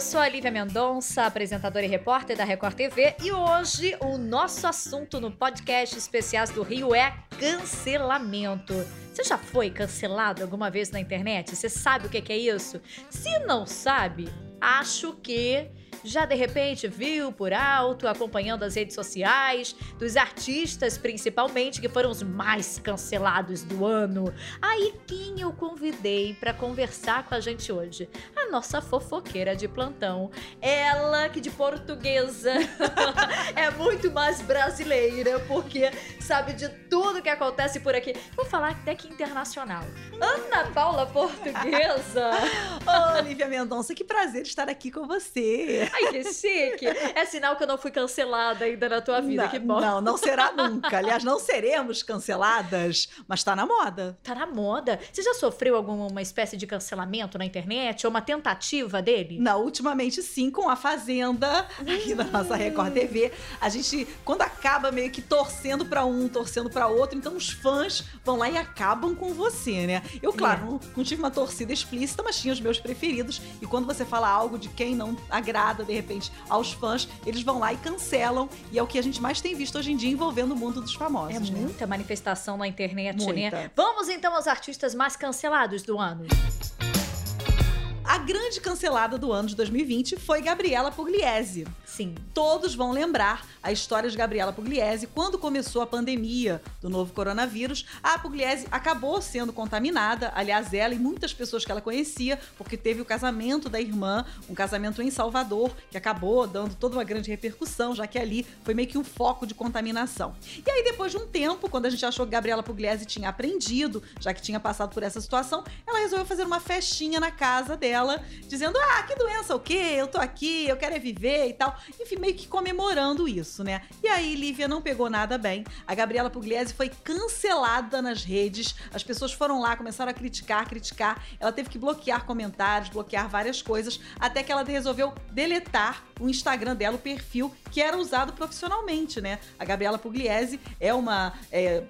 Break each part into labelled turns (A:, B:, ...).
A: eu sou a Lívia Mendonça, apresentadora e repórter da Record TV, e hoje o nosso assunto no podcast Especiais do Rio é cancelamento. Você já foi cancelado alguma vez na internet? Você sabe o que é isso? Se não sabe, acho que já de repente viu por alto, acompanhando as redes sociais, dos artistas principalmente, que foram os mais cancelados do ano. Aí quem eu convidei para conversar com a gente hoje? A nossa fofoqueira de plantão. Ela que de portuguesa é muito mais brasileira, porque sabe de tudo que acontece por aqui. Vou falar até que internacional. Ana Paula Portuguesa.
B: Ô, Olivia Mendonça, que prazer estar aqui com você.
A: Ai, que chique. É sinal que eu não fui cancelada ainda na tua vida,
B: não,
A: que bom.
B: Não, não será nunca. Aliás, não seremos canceladas, mas tá na moda.
A: Tá na moda. Você já sofreu alguma espécie de cancelamento na internet ou uma tentativa dele?
B: Não, ultimamente sim, com a Fazenda, aqui na nossa Record TV. A gente, quando acaba meio que torcendo para um, torcendo para outro, então os fãs vão lá e acabam com você, né? Eu, claro, não, não tive uma torcida explícita, mas tinha os meus preferidos. E quando você fala algo de quem não agrada, de repente, aos fãs, eles vão lá e cancelam. E é o que a gente mais tem visto hoje em dia envolvendo o mundo dos famosos.
A: É
B: né?
A: muita manifestação na internet, né?
B: Muita.
A: Vamos então aos artistas mais cancelados do ano.
B: A grande cancelada do ano de 2020 foi Gabriela Pugliese.
A: Sim.
B: Todos vão lembrar a história de Gabriela Pugliese. Quando começou a pandemia do novo coronavírus, a Pugliese acabou sendo contaminada. Aliás, ela e muitas pessoas que ela conhecia, porque teve o casamento da irmã, um casamento em Salvador, que acabou dando toda uma grande repercussão, já que ali foi meio que um foco de contaminação. E aí, depois de um tempo, quando a gente achou que Gabriela Pugliese tinha aprendido, já que tinha passado por essa situação, ela resolveu fazer uma festinha na casa dela, dizendo: Ah, que doença o quê? Eu tô aqui, eu quero é viver e tal. Enfim, meio que comemorando isso, né? E aí, Lívia não pegou nada bem. A Gabriela Pugliese foi cancelada nas redes. As pessoas foram lá, começaram a criticar, criticar. Ela teve que bloquear comentários, bloquear várias coisas, até que ela resolveu deletar o Instagram dela, o perfil que era usado profissionalmente, né? A Gabriela Pugliese é uma é,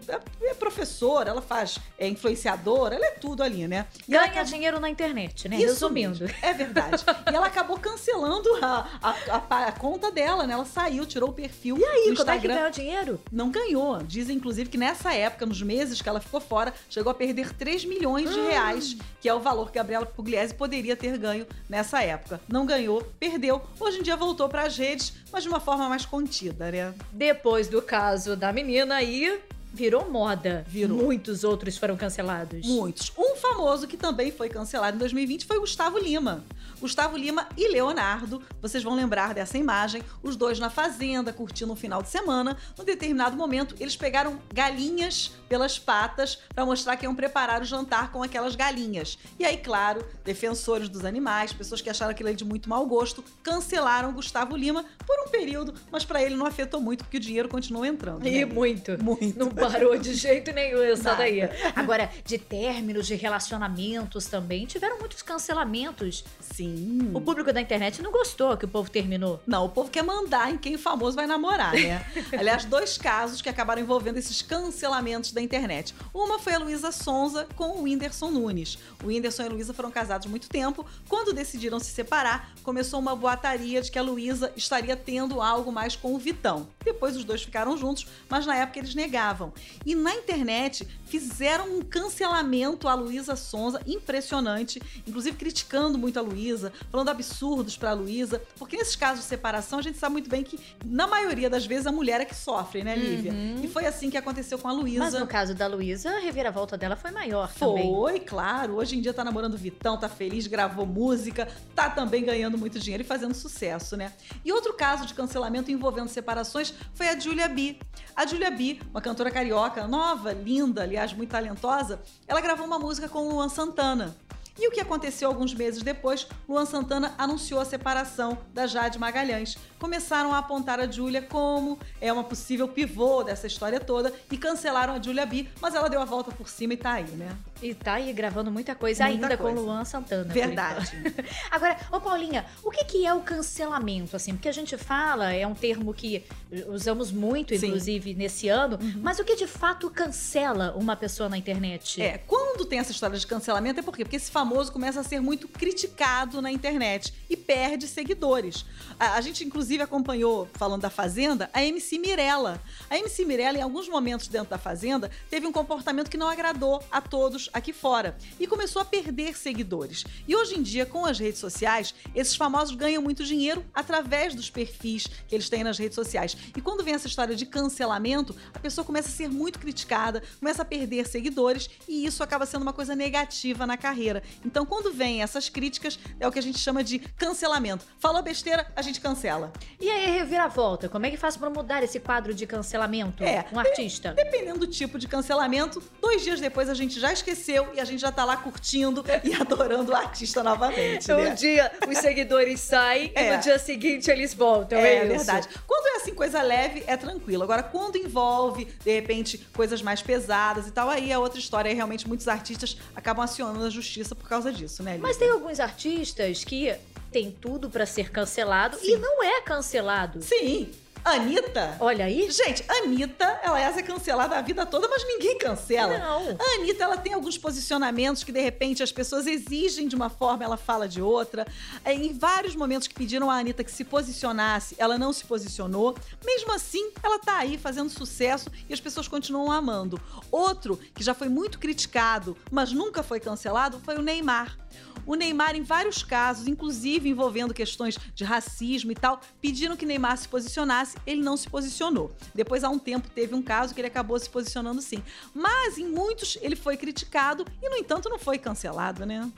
B: é professora, ela faz é influenciadora, ela é tudo ali, né? E ela
A: Ganha
B: acabou-
A: dinheiro na internet, né?
B: isso
A: Resumindo.
B: É verdade. e ela acabou cancelando a, a, a- a conta dela, né? Ela saiu, tirou o perfil
A: E aí,
B: do
A: como é que ganhou dinheiro?
B: Não ganhou. Dizem, inclusive, que nessa época, nos meses que ela ficou fora, chegou a perder 3 milhões de reais, que é o valor que Gabriela Pugliese poderia ter ganho nessa época. Não ganhou, perdeu. Hoje em dia voltou para as redes, mas de uma forma mais contida, né?
A: Depois do caso da menina aí, virou moda.
B: Virou.
A: Muitos outros foram cancelados.
B: Muitos. Um famoso que também foi cancelado em 2020 foi Gustavo Lima. Gustavo Lima e Leonardo, vocês vão lembrar dessa imagem, os dois na fazenda, curtindo um final de semana. Num determinado momento, eles pegaram galinhas pelas patas para mostrar que iam preparar o jantar com aquelas galinhas. E aí, claro, defensores dos animais, pessoas que acharam aquilo ali de muito mau gosto, cancelaram Gustavo Lima por um período, mas para ele não afetou muito porque o dinheiro continuou entrando.
A: E
B: né?
A: muito.
B: Muito.
A: Não parou de jeito nenhum essa
B: Nada.
A: daí. Agora, de términos, de relacionamentos também, tiveram muitos cancelamentos.
B: Sim.
A: O público da internet não gostou que o povo terminou.
B: Não, o povo quer mandar em quem o famoso vai namorar, né? Aliás, dois casos que acabaram envolvendo esses cancelamentos da internet. Uma foi a Luísa Sonza com o Whindersson Nunes. O Whindersson e a Luísa foram casados há muito tempo. Quando decidiram se separar, começou uma boataria de que a Luísa estaria tendo algo mais com o Vitão. Depois os dois ficaram juntos, mas na época eles negavam. E na internet fizeram um cancelamento à Luísa Sonza impressionante, inclusive criticando muito a Luísa, falando absurdos pra Luísa, porque nesses casos de separação a gente sabe muito bem que na maioria das vezes a mulher é que sofre, né, Lívia?
A: Uhum.
B: E foi assim que aconteceu com a
A: Mas
B: Luísa.
A: no caso da Luísa, a reviravolta dela foi maior também.
B: Foi, claro. Hoje em dia tá namorando o Vitão, tá feliz, gravou música, tá também ganhando muito dinheiro e fazendo sucesso, né? E outro caso de cancelamento envolvendo separações foi a Julia B. A Julia B, uma cantora carioca, nova, linda, aliás, muito talentosa, ela gravou uma música com Luan Santana. E o que aconteceu alguns meses depois, Luan Santana anunciou a separação da Jade Magalhães. Começaram a apontar a Júlia como é uma possível pivô dessa história toda e cancelaram a Júlia B, mas ela deu a volta por cima e tá aí, né?
A: E tá aí gravando muita coisa
B: Muita
A: ainda
B: coisa.
A: com Luan Santana.
B: Verdade.
A: Agora, ô Paulinha, o que, que é o cancelamento, assim? Porque a gente fala, é um termo que usamos muito,
B: Sim.
A: inclusive, nesse ano, mas o que de fato cancela uma pessoa na internet?
B: É, quando quando tem essa história de cancelamento é por quê? Porque esse famoso começa a ser muito criticado na internet e perde seguidores. A, a gente, inclusive, acompanhou, falando da Fazenda, a MC Mirella. A MC Mirella, em alguns momentos dentro da Fazenda, teve um comportamento que não agradou a todos aqui fora e começou a perder seguidores. E hoje em dia, com as redes sociais, esses famosos ganham muito dinheiro através dos perfis que eles têm nas redes sociais. E quando vem essa história de cancelamento, a pessoa começa a ser muito criticada, começa a perder seguidores e isso acaba sendo uma coisa negativa na carreira. Então, quando vem essas críticas, é o que a gente chama de cancelamento. Falou besteira, a gente cancela.
A: E aí, reviravolta, como é que faz para mudar esse quadro de cancelamento?
B: É,
A: um artista.
B: Dependendo do tipo de cancelamento, dois dias depois a gente já esqueceu e a gente já tá lá curtindo e adorando o artista novamente. Né?
A: Um dia os seguidores saem é. e no dia seguinte eles voltam. É, é
B: verdade. Quando é assim, coisa leve, é tranquilo. Agora, quando envolve, de repente, coisas mais pesadas e tal, aí é outra história. Aí, realmente, muitos artistas acabam acionando a justiça por causa disso, né? Lívia?
A: Mas tem alguns artistas que tem tudo para ser cancelado Sim. e não é cancelado.
B: Sim. Anitta.
A: Olha aí.
B: Gente, Anitta, ela é ser cancelada a vida toda, mas ninguém cancela.
A: Não.
B: A Anitta, ela tem alguns posicionamentos que, de repente, as pessoas exigem de uma forma, ela fala de outra. É, em vários momentos que pediram a Anitta que se posicionasse, ela não se posicionou. Mesmo assim, ela tá aí fazendo sucesso e as pessoas continuam amando. Outro que já foi muito criticado, mas nunca foi cancelado, foi o Neymar. O Neymar, em vários casos, inclusive envolvendo questões de racismo e tal, pediram que Neymar se posicionasse, ele não se posicionou. Depois, há um tempo, teve um caso que ele acabou se posicionando sim. Mas em muitos ele foi criticado e, no entanto, não foi cancelado, né?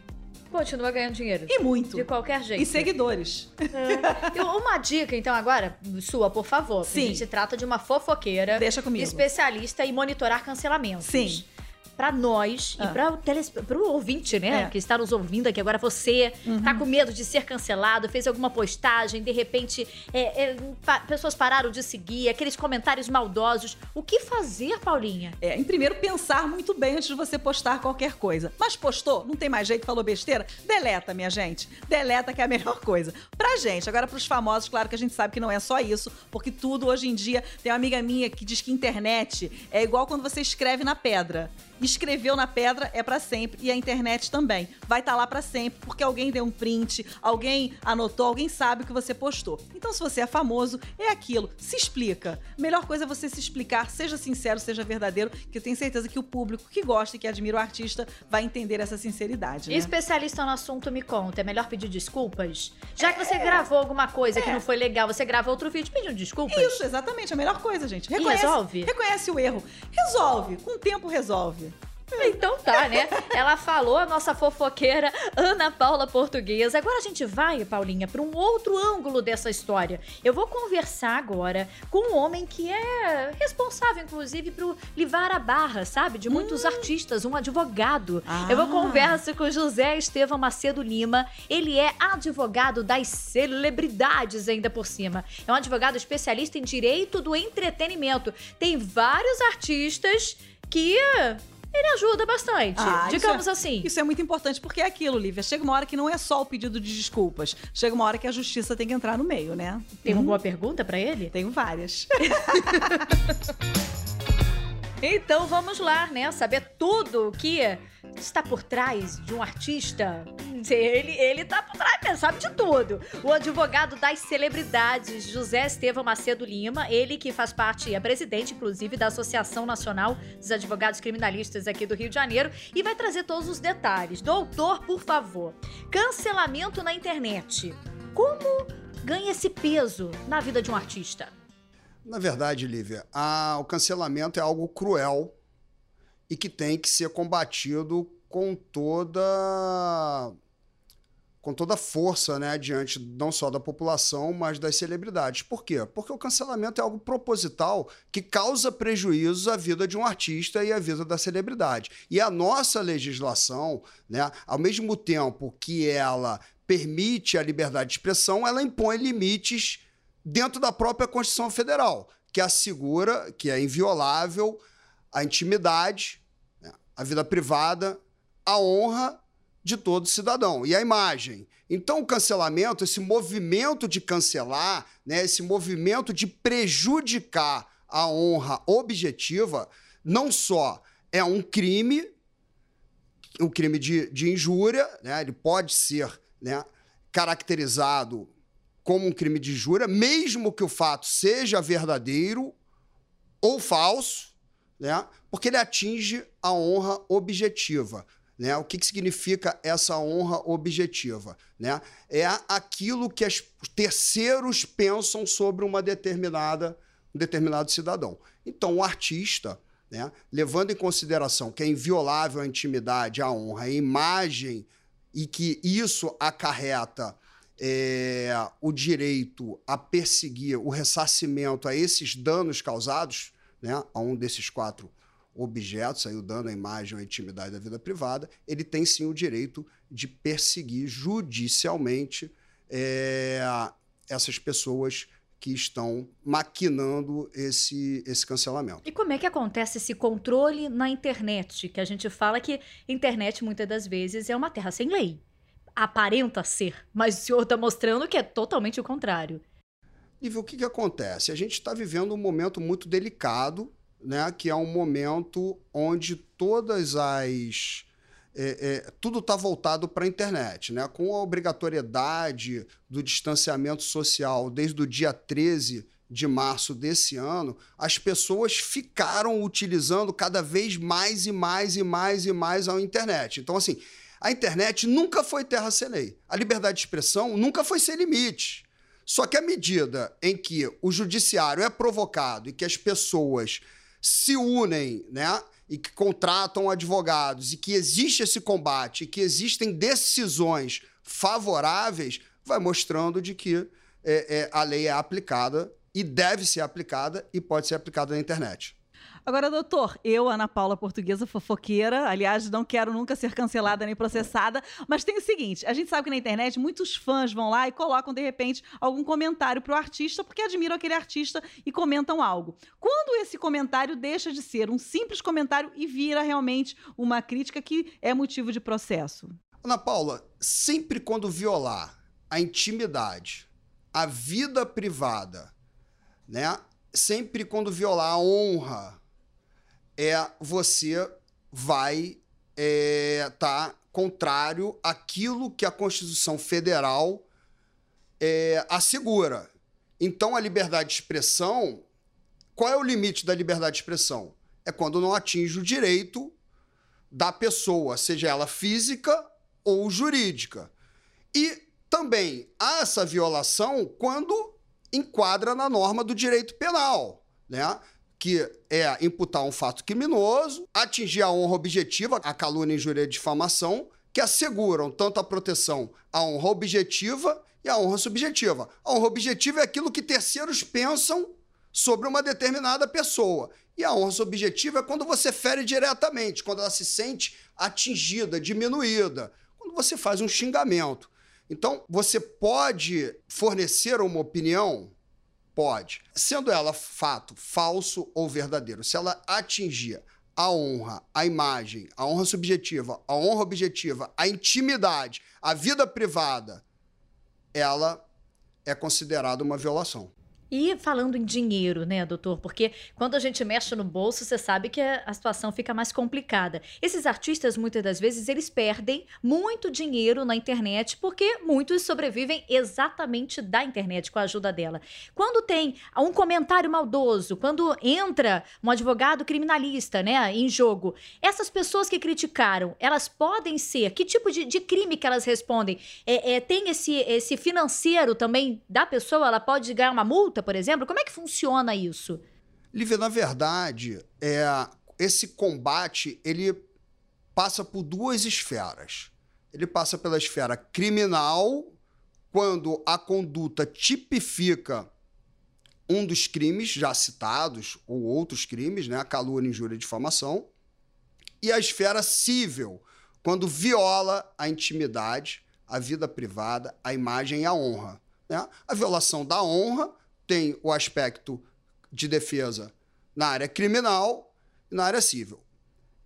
A: Continua ganhando dinheiro.
B: E muito.
A: De qualquer jeito.
B: E seguidores.
A: É. Uma dica, então, agora, sua, por favor.
B: Sim.
A: A gente trata de uma fofoqueira.
B: Deixa comigo.
A: Especialista em monitorar cancelamentos.
B: Sim
A: para nós ah. e para o teles... ouvinte, né? É. Que está nos ouvindo aqui agora. Você uhum. tá com medo de ser cancelado, fez alguma postagem, de repente é, é, pa pessoas pararam de seguir, aqueles comentários maldosos. O que fazer, Paulinha?
B: É, em primeiro, pensar muito bem antes de você postar qualquer coisa. Mas postou, não tem mais jeito, falou besteira? Deleta, minha gente. Deleta que é a melhor coisa. Pra gente, agora pros famosos, claro que a gente sabe que não é só isso, porque tudo hoje em dia tem uma amiga minha que diz que internet é igual quando você escreve na pedra escreveu na pedra é para sempre e a internet também. Vai estar tá lá para sempre porque alguém deu um print, alguém anotou, alguém sabe o que você postou. Então, se você é famoso, é aquilo. Se explica. Melhor coisa é você se explicar, seja sincero, seja verdadeiro, que eu tenho certeza que o público que gosta e que admira o artista vai entender essa sinceridade. Né?
A: Especialista no assunto me conta, é melhor pedir desculpas? Já que você é. gravou alguma coisa é. que não foi legal, você grava outro vídeo pedindo desculpas?
B: Isso, exatamente, a melhor coisa, gente. Reconhece,
A: e resolve?
B: Reconhece o erro. Resolve. Com o tempo resolve.
A: Então tá, né? Ela falou, a nossa fofoqueira Ana Paula Portuguesa. Agora a gente vai, Paulinha, para um outro ângulo dessa história. Eu vou conversar agora com um homem que é responsável, inclusive, por livrar a barra, sabe? De muitos hum. artistas, um advogado. Ah. Eu vou conversar com José Estevão Macedo Lima. Ele é advogado das celebridades, ainda por cima. É um advogado especialista em direito do entretenimento. Tem vários artistas que ele ajuda bastante, ah, digamos
B: isso
A: é, assim.
B: Isso é muito importante, porque é aquilo, Lívia. Chega uma hora que não é só o pedido de desculpas. Chega uma hora que a justiça tem que entrar no meio, né?
A: Tem hum. uma boa pergunta para ele?
B: Tenho várias.
A: então vamos lá, né? Saber tudo que está por trás de um artista? Ele, ele tá por trás, sabe de tudo. O advogado das celebridades, José Estevam Macedo Lima, ele que faz parte, é presidente, inclusive, da Associação Nacional dos Advogados Criminalistas aqui do Rio de Janeiro, e vai trazer todos os detalhes. Doutor, por favor, cancelamento na internet. Como ganha esse peso na vida de um artista?
C: Na verdade, Lívia, a, o cancelamento é algo cruel e que tem que ser combatido com toda com toda força, né, diante não só da população, mas das celebridades. Por quê? Porque o cancelamento é algo proposital que causa prejuízo à vida de um artista e à vida da celebridade. E a nossa legislação, né, ao mesmo tempo que ela permite a liberdade de expressão, ela impõe limites dentro da própria Constituição Federal, que assegura que é inviolável a intimidade, a vida privada, a honra de todo cidadão e a imagem. Então, o cancelamento, esse movimento de cancelar, né, esse movimento de prejudicar a honra objetiva, não só é um crime, o crime de, de injúria, né? ele pode ser né, caracterizado como um crime de injúria, mesmo que o fato seja verdadeiro ou falso, né? porque ele atinge a honra objetiva. Né? O que, que significa essa honra objetiva? Né? É aquilo que os terceiros pensam sobre uma determinada, um determinado cidadão. Então, o artista, né, levando em consideração que é inviolável a intimidade, a honra, a imagem, e que isso acarreta é, o direito a perseguir o ressarcimento a esses danos causados né, a um desses quatro objetos, aí o dano à imagem ou à intimidade da vida privada, ele tem sim o direito de perseguir judicialmente é, essas pessoas que estão maquinando esse, esse cancelamento.
A: E como é que acontece esse controle na internet? Que a gente fala que internet, muitas das vezes, é uma terra sem lei. Aparenta ser, mas o senhor está mostrando que é totalmente o contrário.
C: Nível, o que, que acontece? A gente está vivendo um momento muito delicado né, que é um momento onde todas as. É, é, tudo está voltado para a internet, né? com a obrigatoriedade do distanciamento social desde o dia 13 de março desse ano, as pessoas ficaram utilizando cada vez mais e mais e mais e mais a internet. Então, assim, a internet nunca foi terra sem lei. A liberdade de expressão nunca foi sem limite. Só que à medida em que o judiciário é provocado e que as pessoas se unem, né? E que contratam advogados e que existe esse combate, e que existem decisões favoráveis, vai mostrando de que é, é, a lei é aplicada e deve ser aplicada e pode ser aplicada na internet.
B: Agora, doutor, eu, Ana Paula Portuguesa Fofoqueira, aliás, não quero nunca ser cancelada nem processada, mas tem o seguinte: a gente sabe que na internet muitos fãs vão lá e colocam, de repente, algum comentário pro artista porque admiram aquele artista e comentam algo. Quando esse comentário deixa de ser um simples comentário e vira realmente uma crítica que é motivo de processo?
C: Ana Paula, sempre quando violar a intimidade, a vida privada, né? Sempre quando violar a honra, é você vai estar é, tá contrário àquilo que a Constituição Federal é, assegura. Então, a liberdade de expressão, qual é o limite da liberdade de expressão? É quando não atinge o direito da pessoa, seja ela física ou jurídica. E também há essa violação quando enquadra na norma do direito penal, né? Que é imputar um fato criminoso, atingir a honra objetiva, a calúnia, injúria e difamação, que asseguram tanto a proteção à honra objetiva e à honra subjetiva. A honra objetiva é aquilo que terceiros pensam sobre uma determinada pessoa. E a honra subjetiva é quando você fere diretamente, quando ela se sente atingida, diminuída, quando você faz um xingamento. Então, você pode fornecer uma opinião Pode. Sendo ela fato falso ou verdadeiro, se ela atingir a honra, a imagem, a honra subjetiva, a honra objetiva, a intimidade, a vida privada, ela é considerada uma violação.
A: E falando em dinheiro, né, doutor? Porque quando a gente mexe no bolso, você sabe que a situação fica mais complicada. Esses artistas, muitas das vezes, eles perdem muito dinheiro na internet porque muitos sobrevivem exatamente da internet, com a ajuda dela. Quando tem um comentário maldoso, quando entra um advogado criminalista, né, em jogo, essas pessoas que criticaram, elas podem ser, que tipo de, de crime que elas respondem? É, é, tem esse, esse financeiro também da pessoa? Ela pode ganhar uma multa? Por exemplo? Como é que funciona isso?
C: Lívia, na verdade, é, esse combate ele passa por duas esferas. Ele passa pela esfera criminal, quando a conduta tipifica um dos crimes já citados, ou outros crimes, né? calúnia, injúria e difamação, e a esfera civil, quando viola a intimidade, a vida privada, a imagem e a honra. Né? A violação da honra tem o aspecto de defesa na área criminal e na área civil.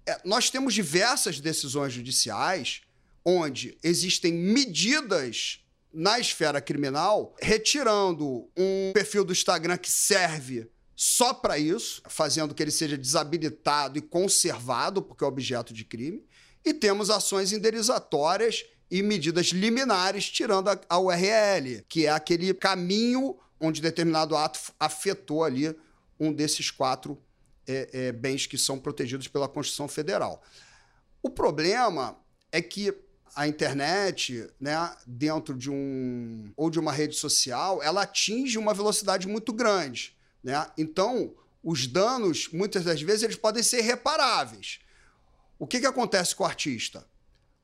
C: É, nós temos diversas decisões judiciais onde existem medidas na esfera criminal retirando um perfil do Instagram que serve só para isso, fazendo que ele seja desabilitado e conservado, porque é objeto de crime. E temos ações indenizatórias e medidas liminares, tirando a, a URL, que é aquele caminho onde determinado ato afetou ali um desses quatro é, é, bens que são protegidos pela Constituição Federal. O problema é que a internet, né, dentro de um ou de uma rede social, ela atinge uma velocidade muito grande, né? Então, os danos, muitas das vezes, eles podem ser reparáveis. O que, que acontece com o artista?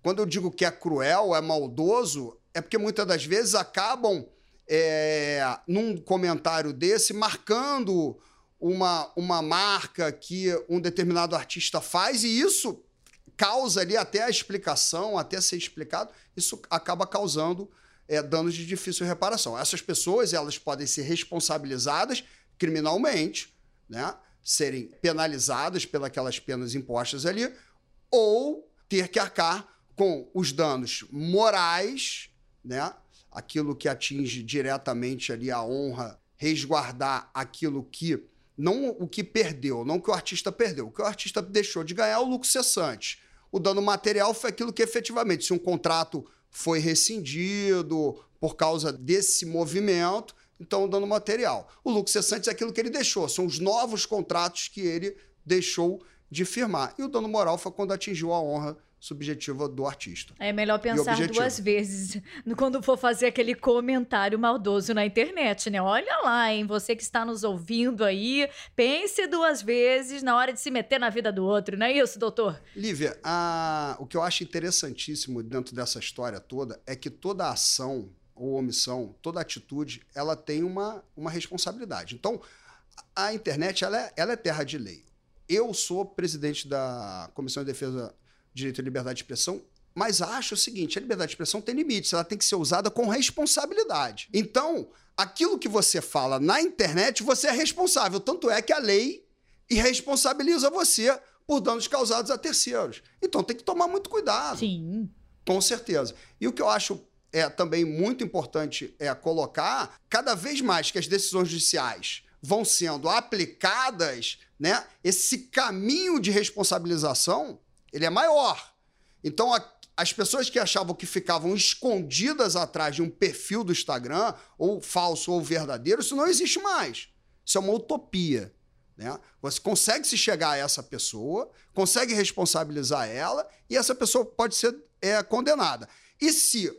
C: Quando eu digo que é cruel, é maldoso, é porque muitas das vezes acabam é, num comentário desse marcando uma, uma marca que um determinado artista faz, e isso causa ali até a explicação, até ser explicado, isso acaba causando é, danos de difícil reparação. Essas pessoas elas podem ser responsabilizadas criminalmente, né? serem penalizadas pelas penas impostas ali, ou ter que arcar com os danos morais, né? Aquilo que atinge diretamente ali a honra, resguardar aquilo que não o que perdeu, não o que o artista perdeu. O que o artista deixou de ganhar é o lucro cessante. O dano material foi aquilo que efetivamente, se um contrato foi rescindido por causa desse movimento, então o dano material. O lucro cessante é aquilo que ele deixou, são os novos contratos que ele deixou de firmar. E o dano moral foi quando atingiu a honra subjetiva do artista.
A: É melhor pensar duas vezes quando for fazer aquele comentário maldoso na internet, né? Olha lá, hein? Você que está nos ouvindo aí, pense duas vezes na hora de se meter na vida do outro, não é isso, doutor?
C: Lívia, a... o que eu acho interessantíssimo dentro dessa história toda é que toda ação ou omissão, toda atitude, ela tem uma, uma responsabilidade. Então, a internet, ela é, ela é terra de lei. Eu sou presidente da Comissão de Defesa direito à liberdade de expressão, mas acho o seguinte: a liberdade de expressão tem limites, ela tem que ser usada com responsabilidade. Então, aquilo que você fala na internet, você é responsável. Tanto é que a lei irresponsabiliza você por danos causados a terceiros. Então tem que tomar muito cuidado.
A: Sim.
C: Com certeza. E o que eu acho é também muito importante é colocar, cada vez mais que as decisões judiciais vão sendo aplicadas, né, esse caminho de responsabilização ele é maior. Então, a, as pessoas que achavam que ficavam escondidas atrás de um perfil do Instagram, ou falso ou verdadeiro, isso não existe mais. Isso é uma utopia. Né? Você consegue se chegar a essa pessoa, consegue responsabilizar ela, e essa pessoa pode ser é, condenada. E se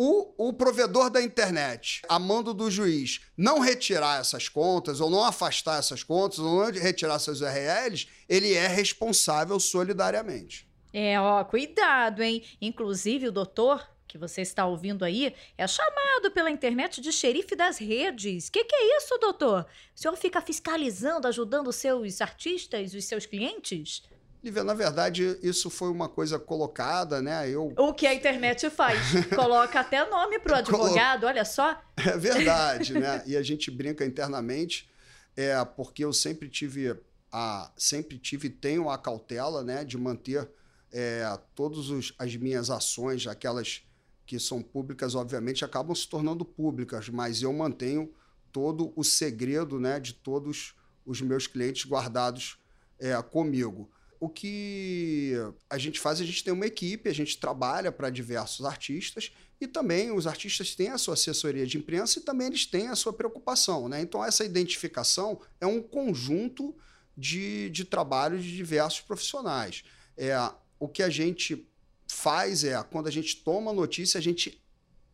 C: o, o provedor da internet, a mando do juiz, não retirar essas contas, ou não afastar essas contas, ou não retirar essas URLs, ele é responsável solidariamente.
A: É, ó, cuidado, hein? Inclusive, o doutor que você está ouvindo aí é chamado pela internet de xerife das redes. Que que é isso, doutor? O senhor fica fiscalizando, ajudando os seus artistas, os seus clientes?
C: Lívia, na verdade, isso foi uma coisa colocada, né? Eu...
A: O que a internet faz? Coloca até nome para o advogado, olha só.
C: É verdade, né? E a gente brinca internamente, é porque eu sempre tive a sempre tive e tenho a cautela, né, de manter é, todas as minhas ações, aquelas que são públicas, obviamente, acabam se tornando públicas, mas eu mantenho todo o segredo, né, de todos os meus clientes guardados é, comigo o que a gente faz, a gente tem uma equipe, a gente trabalha para diversos artistas e também os artistas têm a sua assessoria de imprensa e também eles têm a sua preocupação. Né? Então, essa identificação é um conjunto de, de trabalho de diversos profissionais. É, o que a gente faz é, quando a gente toma notícia, a gente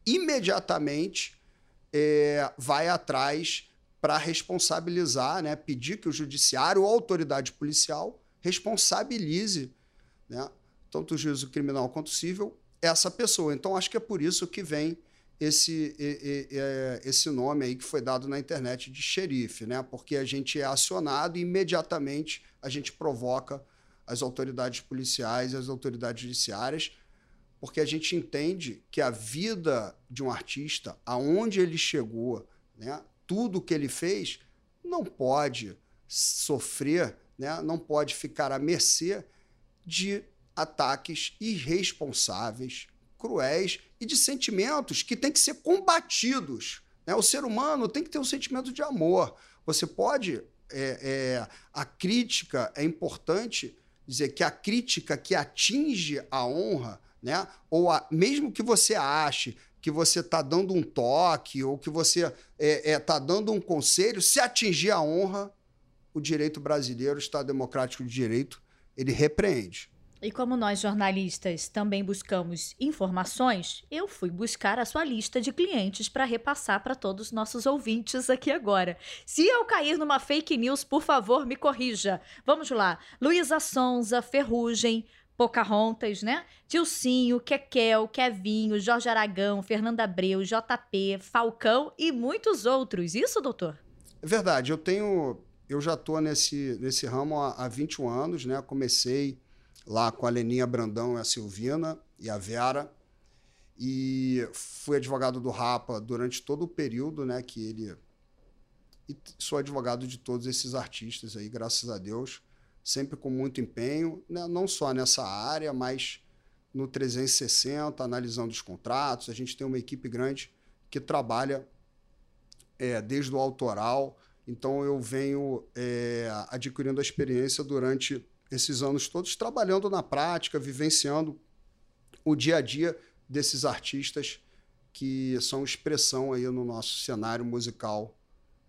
C: imediatamente é, vai atrás para responsabilizar, né? pedir que o judiciário ou a autoridade policial responsabilize né, tanto o juízo criminal quanto civil essa pessoa. Então, acho que é por isso que vem esse, esse nome aí que foi dado na internet de xerife, né? porque a gente é acionado e imediatamente a gente provoca as autoridades policiais e as autoridades judiciárias, porque a gente entende que a vida de um artista, aonde ele chegou, né? tudo que ele fez, não pode sofrer né, não pode ficar à mercê de ataques irresponsáveis, cruéis e de sentimentos que têm que ser combatidos. Né? O ser humano tem que ter um sentimento de amor. Você pode é, é, a crítica é importante dizer que a crítica que atinge a honra, né? Ou a, mesmo que você ache que você está dando um toque ou que você está é, é, tá dando um conselho, se atingir a honra, o direito brasileiro, o Estado Democrático de Direito, ele repreende.
A: E como nós jornalistas também buscamos informações, eu fui buscar a sua lista de clientes para repassar para todos os nossos ouvintes aqui agora. Se eu cair numa fake news, por favor, me corrija. Vamos lá. Luísa Sonza, Ferrugem, Pocahontas, né? Tilcinho, Kekel, Kevinho, Jorge Aragão, Fernanda Abreu, JP, Falcão e muitos outros. Isso, doutor?
C: É verdade. Eu tenho. Eu já estou nesse, nesse ramo há, há 21 anos, né? Comecei lá com a Leninha Brandão e a Silvina e a Vera. E fui advogado do Rapa durante todo o período, né? Que ele. E sou advogado de todos esses artistas aí, graças a Deus sempre com muito empenho, né? não só nessa área, mas no 360, analisando os contratos. A gente tem uma equipe grande que trabalha é, desde o autoral. Então, eu venho é, adquirindo a experiência durante esses anos todos, trabalhando na prática, vivenciando o dia a dia desses artistas que são expressão aí no nosso cenário musical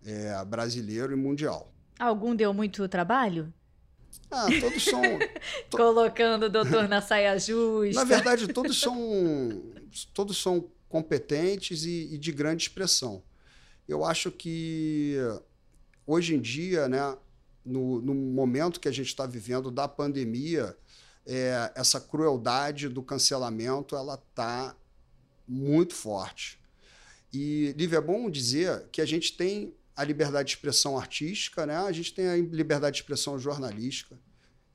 C: é, brasileiro e mundial.
A: Algum deu muito trabalho?
C: Ah, todos são.
A: To... Colocando o doutor na saia justa.
C: Na verdade, todos são, todos são competentes e, e de grande expressão. Eu acho que hoje em dia, né, no, no momento que a gente está vivendo da pandemia, é, essa crueldade do cancelamento ela está muito forte. E, Lívia, é bom dizer que a gente tem a liberdade de expressão artística, né? a gente tem a liberdade de expressão jornalística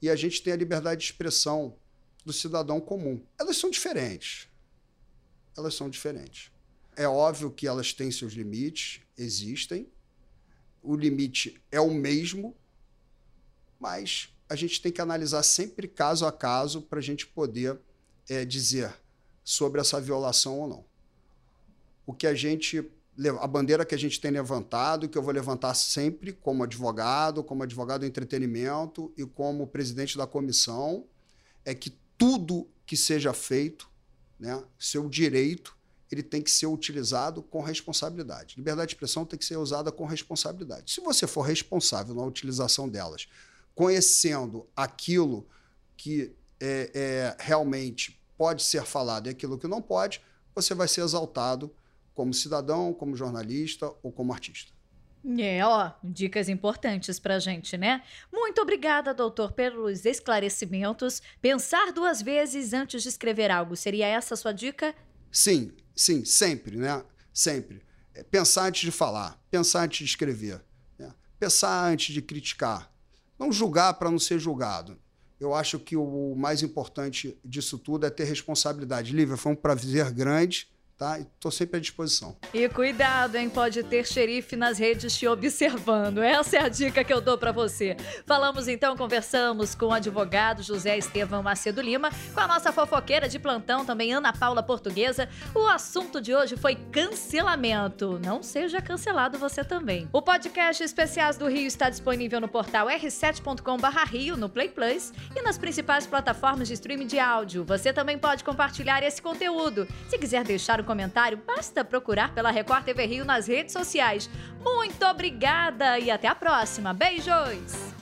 C: e a gente tem a liberdade de expressão do cidadão comum. Elas são diferentes. Elas são diferentes. É óbvio que elas têm seus limites, existem. O limite é o mesmo, mas a gente tem que analisar sempre caso a caso para a gente poder é, dizer sobre essa violação ou não. O que a gente a bandeira que a gente tem levantado, que eu vou levantar sempre como advogado, como advogado do entretenimento e como presidente da comissão, é que tudo que seja feito, né, seu direito, ele tem que ser utilizado com responsabilidade. Liberdade de expressão tem que ser usada com responsabilidade. Se você for responsável na utilização delas, conhecendo aquilo que é, é, realmente pode ser falado e aquilo que não pode, você vai ser exaltado como cidadão, como jornalista ou como artista.
A: É, ó, dicas importantes pra gente, né? Muito obrigada, doutor, pelos esclarecimentos. Pensar duas vezes antes de escrever algo, seria essa a sua dica?
C: Sim, sim, sempre, né? Sempre. É, pensar antes de falar, pensar antes de escrever, né? pensar antes de criticar. Não julgar para não ser julgado. Eu acho que o mais importante disso tudo é ter responsabilidade. Lívia, foi um prazer grande tá? Estou sempre à disposição.
A: E cuidado, hein? Pode ter xerife nas redes te observando. Essa é a dica que eu dou para você. Falamos então, conversamos com o advogado José Estevão Macedo Lima, com a nossa fofoqueira de plantão também, Ana Paula Portuguesa. O assunto de hoje foi cancelamento. Não seja cancelado você também. O podcast Especiais do Rio está disponível no portal r7.com/rio no Play Plus e nas principais plataformas de streaming de áudio. Você também pode compartilhar esse conteúdo. Se quiser deixar o comentário, basta procurar pela Record TV Rio nas redes sociais. Muito obrigada e até a próxima. Beijos!